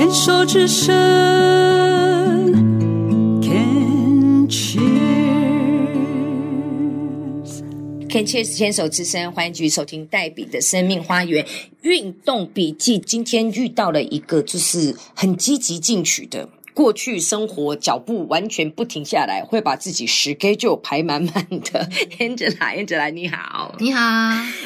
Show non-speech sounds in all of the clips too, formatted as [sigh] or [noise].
牵手之声，Can cheers。Can Cheers 牵手之声，欢迎继续收听黛比的生命花园运动笔记。今天遇到了一个就是很积极进取的。过去生活脚步完全不停下来，会把自己 schedule 排满满的。[laughs] Angela，Angela 你好，你好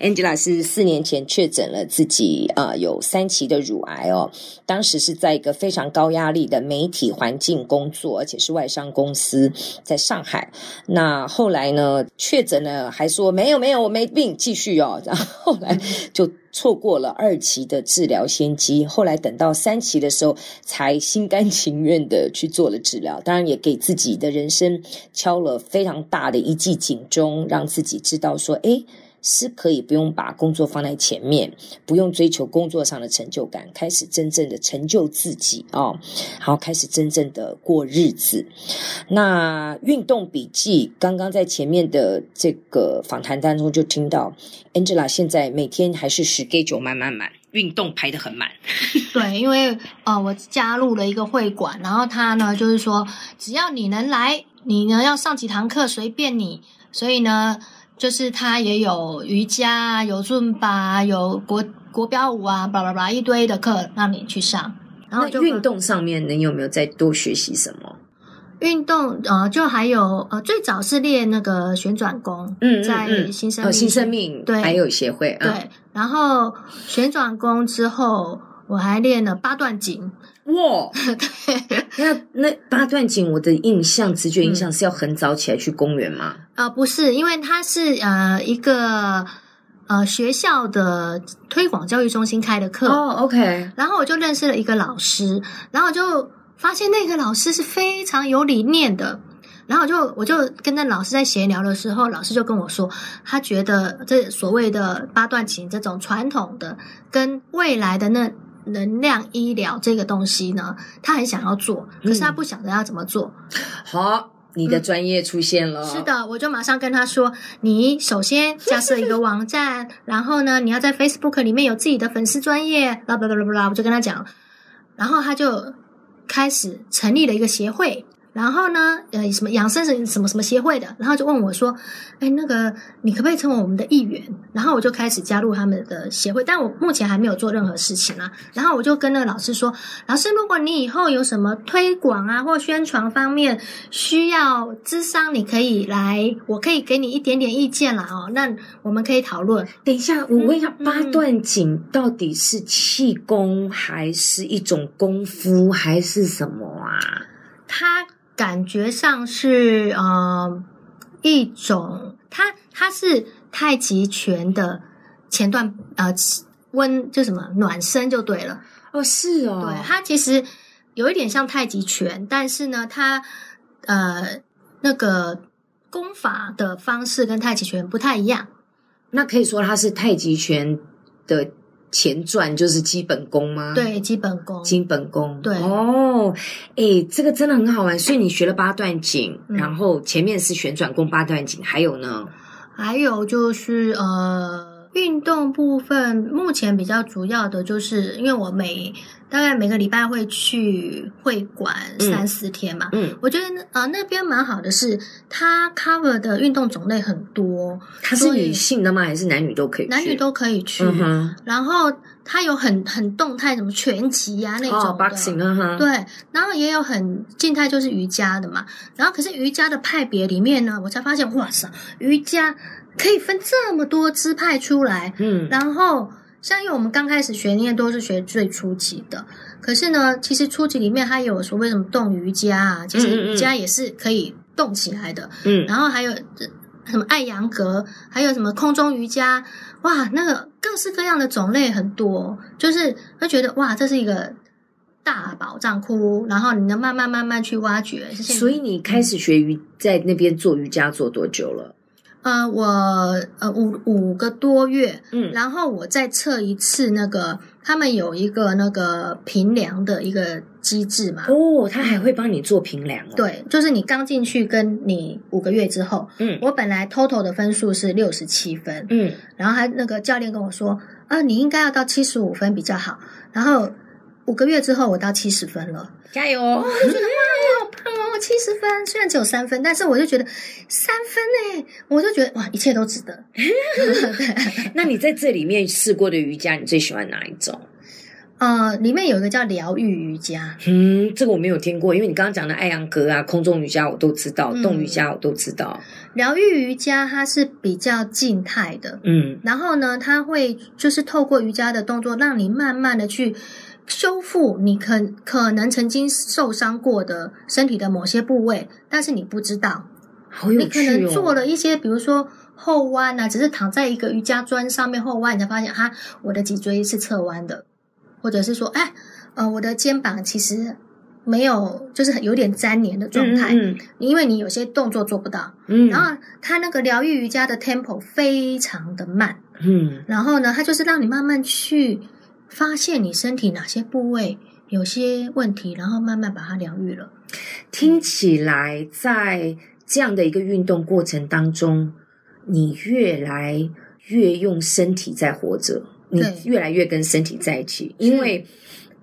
，Angela 是四年前确诊了自己呃有三期的乳癌哦，当时是在一个非常高压力的媒体环境工作，而且是外商公司，在上海。那后来呢，确诊了还说没有没有我没病，继续哦，然后后来就。错过了二期的治疗先机，后来等到三期的时候，才心甘情愿的去做了治疗。当然，也给自己的人生敲了非常大的一记警钟，让自己知道说，诶。是可以不用把工作放在前面，不用追求工作上的成就感，开始真正的成就自己哦，然后开始真正的过日子。那运动笔记刚刚在前面的这个访谈当中就听到，Angela 现在每天还是十 K 九满满满，运动排得很满。[laughs] 对，因为呃，我加入了一个会馆，然后他呢就是说，只要你能来，你呢要上几堂课随便你，所以呢。就是他也有瑜伽，有尊巴，有国国标舞啊，巴拉巴拉一堆的课让你去上。然后就运动上面，你有没有再多学习什么？运动呃，就还有呃，最早是练那个旋转功，嗯，在新生命、哦、新生命对还有协会，啊对。嗯、然后旋转功之后，我还练了八段锦。哇，[laughs] 对，那那八段锦，我的印象直觉印象是要很早起来去公园吗？啊、呃，不是，因为它是呃一个呃学校的推广教育中心开的课哦，OK。然后我就认识了一个老师，然后我就发现那个老师是非常有理念的。然后我就我就跟那老师在闲聊的时候，老师就跟我说，他觉得这所谓的八段锦这种传统的，跟未来的那。能量医疗这个东西呢，他很想要做，可是他不晓得要怎么做。好、嗯，你的专业出现了、嗯。是的，我就马上跟他说：“你首先架设一个网站，然后呢，你要在 Facebook 里面有自己的粉丝专业，啦啦啦啦啦。”我就跟他讲，然后他就开始成立了一个协会。然后呢，呃，什么养生什什么什么协会的，然后就问我说：“哎，那个你可不可以成为我们的一员？”然后我就开始加入他们的协会，但我目前还没有做任何事情啊。然后我就跟那个老师说：“老师，如果你以后有什么推广啊或宣传方面需要咨商，你可以来，我可以给你一点点意见啦哦。那我们可以讨论。”等一下，我问一下，嗯、八段锦到底是气功还是一种功夫还是什么啊？它。感觉上是呃一种，它它是太极拳的前段呃温就什么暖身就对了哦是哦，对它其实有一点像太极拳，但是呢它呃那个功法的方式跟太极拳不太一样，那可以说它是太极拳的。前传就是基本功吗？对，基本功，基本功。对哦，哎，这个真的很好玩。所以你学了八段锦，嗯、然后前面是旋转功八段锦，还有呢？还有就是呃，运动部分目前比较主要的就是，因为我每大概每个礼拜会去会馆三四天嘛，嗯，我觉得呃那边蛮好的是，它 cover 的运动种类很多。它是女性的吗？还是男女都可以去？男女都可以去。嗯、然后它有很很动态，什么拳击啊那种的、哦、，boxing 啊，对。然后也有很静态，就是瑜伽的嘛。然后可是瑜伽的派别里面呢，我才发现，哇塞，瑜伽可以分这么多支派出来。嗯，然后。像因为我们刚开始学，因为都是学最初级的，可是呢，其实初级里面它有所谓什么动瑜伽啊，其实瑜伽也是可以动起来的。嗯，然后还有什么艾扬格，还有什么空中瑜伽，哇，那个各式各样的种类很多，就是会觉得哇，这是一个大宝藏窟，然后你能慢慢慢慢去挖掘。所以你开始学瑜，在那边做瑜伽做多久了？呃，我呃五五个多月，嗯，然后我再测一次那个，他们有一个那个评量的一个机制嘛。哦，他还会帮你做评量哦。对，就是你刚进去跟你五个月之后，嗯，我本来 total 的分数是六十七分，嗯，然后他那个教练跟我说，啊，你应该要到七十五分比较好，然后。五个月之后，我到七十分了。加油！我觉得哇，七十分，虽然只有三分，但是我就觉得三分呢，我就觉得哇，一切都值得。[laughs] [laughs] 那你在这里面试过的瑜伽，你最喜欢哪一种？呃，里面有一个叫疗愈瑜伽，嗯，这个我没有听过，因为你刚刚讲的艾扬格啊、空中瑜伽我都知道，嗯动瑜伽我都知道。疗愈瑜伽它是比较静态的，嗯然后呢，它会就是透过瑜伽的动作，让你慢慢的去修复你可可能曾经受伤过的身体的某些部位，但是你不知道，好有你可。能做了一些，比如说后弯啊，只是躺在一个瑜伽砖上面后弯，你才发现啊，我的脊椎是侧弯的，或者是说，哎，呃，我的肩膀其实没有，就是有点粘连的状态，嗯因为你有些动作做不到。嗯，然后它那个疗愈瑜伽的 tempo 非常的慢，嗯。然后呢，它就是让你慢慢去发现你身体哪些部位有些问题，然后慢慢把它疗愈了。听起来在这样的一个运动过程当中，你越来越用身体在活着，你越来越跟身体在一起，因为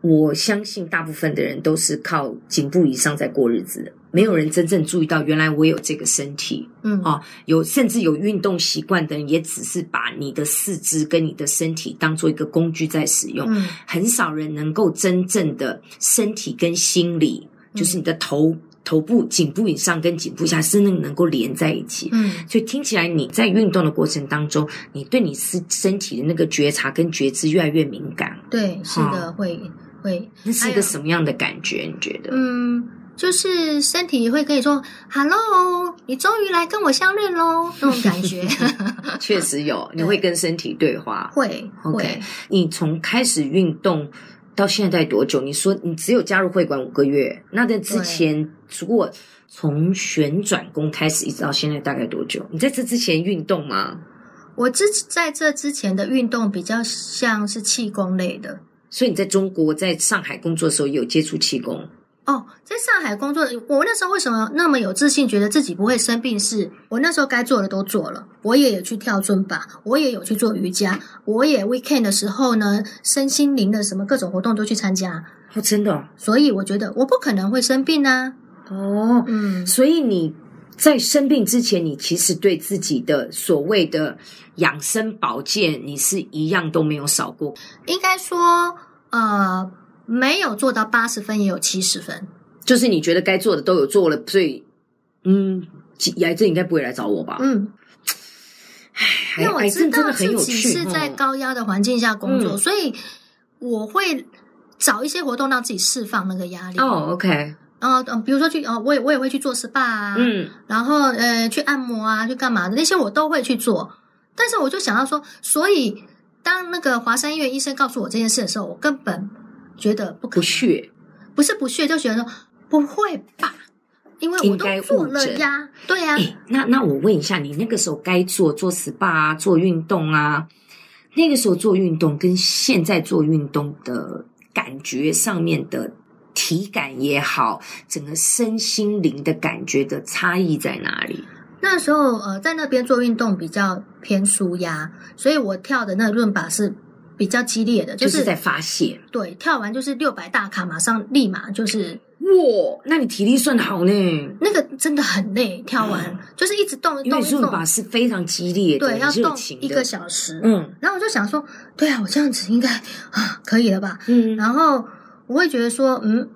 我相信大部分的人都是靠颈部以上在过日子的，没有人真正注意到原来我有这个身体。嗯，啊，有甚至有运动习惯的人，也只是把你的四肢跟你的身体当做一个工具在使用。嗯很少人能够真正的身体跟心理，嗯就是你的头、头部、颈部以上跟颈部下，真正能够连在一起。嗯，所以听起来你在运动的过程当中，你对你身身体的那个觉察跟觉知越来越敏感。对，是的，会会，那是一个什么样的感觉？你觉得？嗯，就是身体会跟你说 “hello”，你终于来跟我相认喽，那种感觉。[laughs] [laughs] 确实有，你会跟身体对话。会 OK，会，你从开始运动到现在多久？你说你只有加入会馆五个月，那在之前，如果从旋转功开始一直到现在大概多久？你在这之前运动吗？我之在这之前的运动比较像是气功类的。所以你在中国在上海工作的时候也有接触气功，哦，在上海工作，我那时候为什么那么有自信，觉得自己不会生病是？我那时候该做的都做了，我也有去跳尊巴，我也有去做瑜伽，我也 weekend 的时候呢，身心灵的什么各种活动都去参加，哦，真的哦所以我觉得我不可能会生病啊。哦，嗯，所以你在生病之前，你其实对自己的所谓的养生保健，你是一样都没有少过。应该说，呃，没有做到八十分，也有七十分。就是你觉得该做的都有做了，所以嗯，癌症应该不会来找我吧？嗯，唉因为我知道自己，是在哦高压的环境下工作，嗯所以我会找一些活动让自己释放那个压力。哦，OK，然后嗯，比如说去哦，我也我也会去做 SPA 啊，嗯，然后呃去按摩啊，去干嘛的那些我都会去做。但是我就想要说，所以当那个华山医院医生告诉我这件事的时候，我根本觉得不可不，屑，不是不屑，就觉得说不会吧，因为我都做了呀，对呀、哎，那那我问一下，你那个时候该做做 SPA 啊，做运动啊，那个时候做运动跟现在做运动的感觉上面的体感也好，整个身心灵的感觉的差异在哪里？那时候呃，在那边做运动比较偏舒压，所以我跳的那个润把是比较激烈的，就是是在发泄。对跳完就是六百大卡，马上立马就是哇，那你体力算好呢，那个真的很累，跳完、就是一直动动一动，把是非常激烈的、对，要动一个小时。嗯。然后我就想说，对啊，我这样子应该啊可以了吧？嗯，然后我会觉得说，嗯，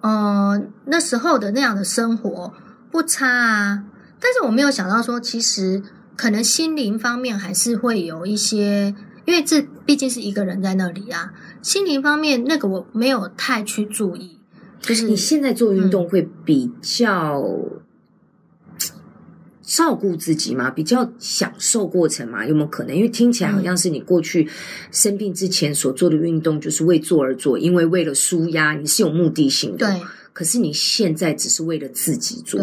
呃，那时候的那样的生活不差啊，但是我没有想到说，其实可能心灵方面还是会有一些，因为这毕竟是一个人在那里啊，心灵方面那个我没有太去注意，就是你现在做运动会比较照顾自己吗？比较享受过程吗？有没有可能？因为听起来好像是你过去生病之前所做的运动，就是为做而做，因为为了舒压，你是有目的性的。对可是你现在只是为了自己做。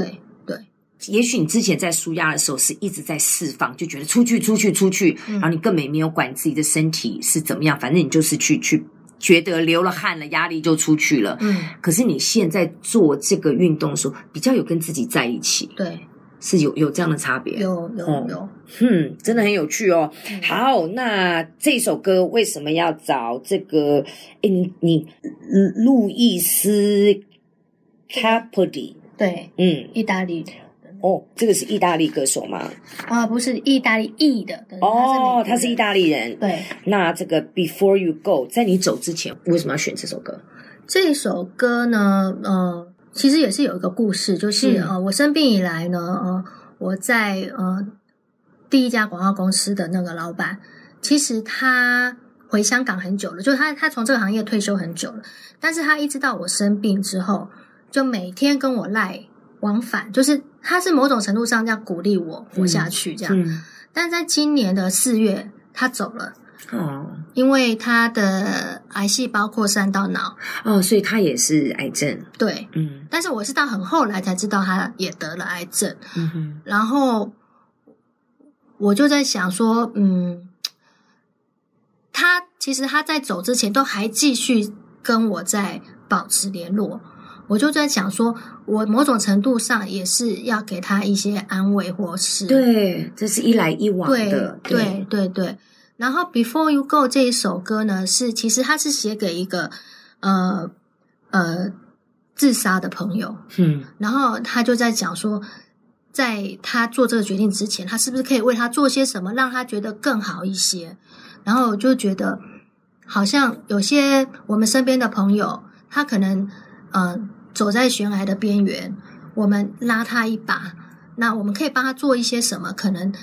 也许你之前在舒压的时候是一直在释放，就觉得出去出去出去，嗯然后你根本也没有管自己的身体是怎么样，反正你就是去去觉得流了汗了，压力就出去了。嗯，可是你现在做这个运动的时候，比较有跟自己在一起，对是有有这样的差别。有有哦有，嗯，真的很有趣哦。好，那这首歌为什么要找这个？诶，你你路易斯对，嗯，意大利哦，这个是意大利歌手吗？啊，不是意大利裔的，对哦，他是意大大利人。对。那这个 Before You Go，在你走之前，为什么要选这首歌？这首歌呢，呃，其实也是有一个故事，就是、嗯呃，我生病以来呢，呃，我在呃第一家广告公司的那个老板，其实他回香港很久了，就是他他从这个行业退休很久了，但是他一直到我生病之后，就每天跟我赖往返，就是他是某种程度上这样鼓励我活下去这样。嗯，但是在今年的四月，他走了。哦因为他的癌细胞扩散到脑，哦，所以他也是癌症。对，嗯但是我是到很后来才知道他也得了癌症，嗯哼，然后我就在想说，嗯，他其实他在走之前都还继续跟我在保持联络，我就在想说，我某种程度上也是要给他一些安慰或是对，这是一来一往对的。对对对。然后《Before You Go》这一首歌呢，是其实它是写给一个呃呃自杀的朋友，嗯然后他就在讲说，在他做这个决定之前，他是不是可以为他做些什么，让他觉得更好一些？然后我就觉得，好像有些我们身边的朋友，他可能呃走在悬崖的边缘，我们拉他一把，那我们可以帮他做一些什么？可能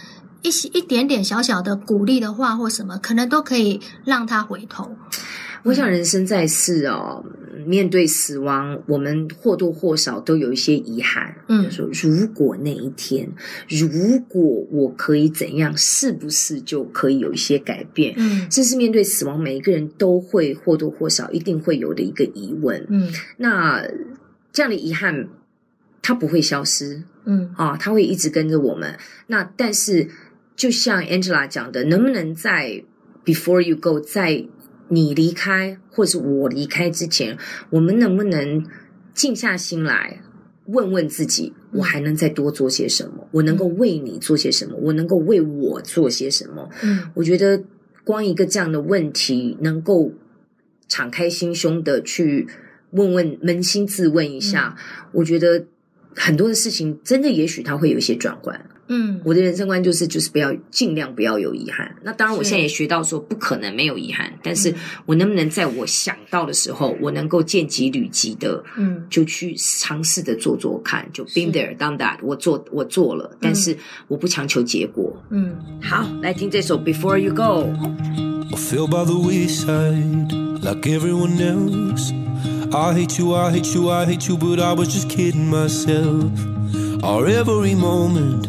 一些一点点小小的鼓励的话或什么，可能都可以让他回头。我想人生在世哦，面对死亡，我们或多或少都有一些遗憾。嗯说如果那一天，如果我可以怎样，是不是就可以有一些改变？嗯这是面对死亡，每一个人都会或多或少一定会有的一个疑问。嗯那这样的遗憾，它不会消失嗯啊，它会一直跟着我们。那但是，就像 Angela 讲的，能不能在 Before you go，在你离开或是我离开之前，我们能不能静下心来问问自己，我还能再多做些什么？我能够为你做些什么？我能够为我做些什么？嗯我觉得光一个这样的问题，能够敞开心胸的去问问、扪心自问一下，我觉得很多的事情真的，也许它会有一些转换。嗯我的人生观就是，就是不要尽量不要有遗憾。那当然，我现在也学到说，不可能没有遗憾，但是嗯我能不能在我想到的时候，我能够见机履机的。嗯就去尝试的做做看，就 been there done that，我做我做了，但是我不强求结果。嗯。好，来听这首 Before You Go。I feel by the wayside like everyone else. I hate you, I hate you, I hate you, but I was just kidding myself. Our every moment,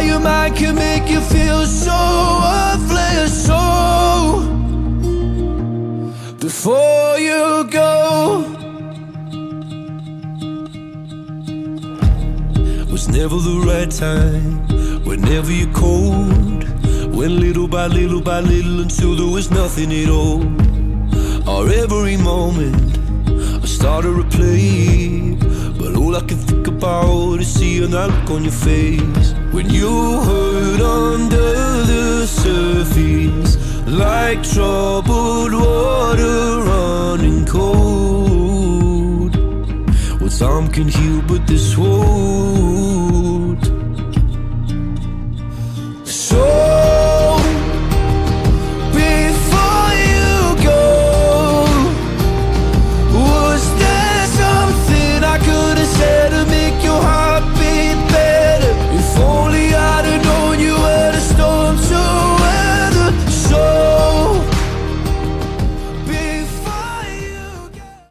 How your mind can make you feel so worthless. So before you go, was never the right time. Whenever you're cold, went little by little by little until there was nothing at all. Our every moment, I started to play. But all I can about is seeing that look on your face. When you hurt under the surface, like troubled water running cold. Well, time can heal, but this won't.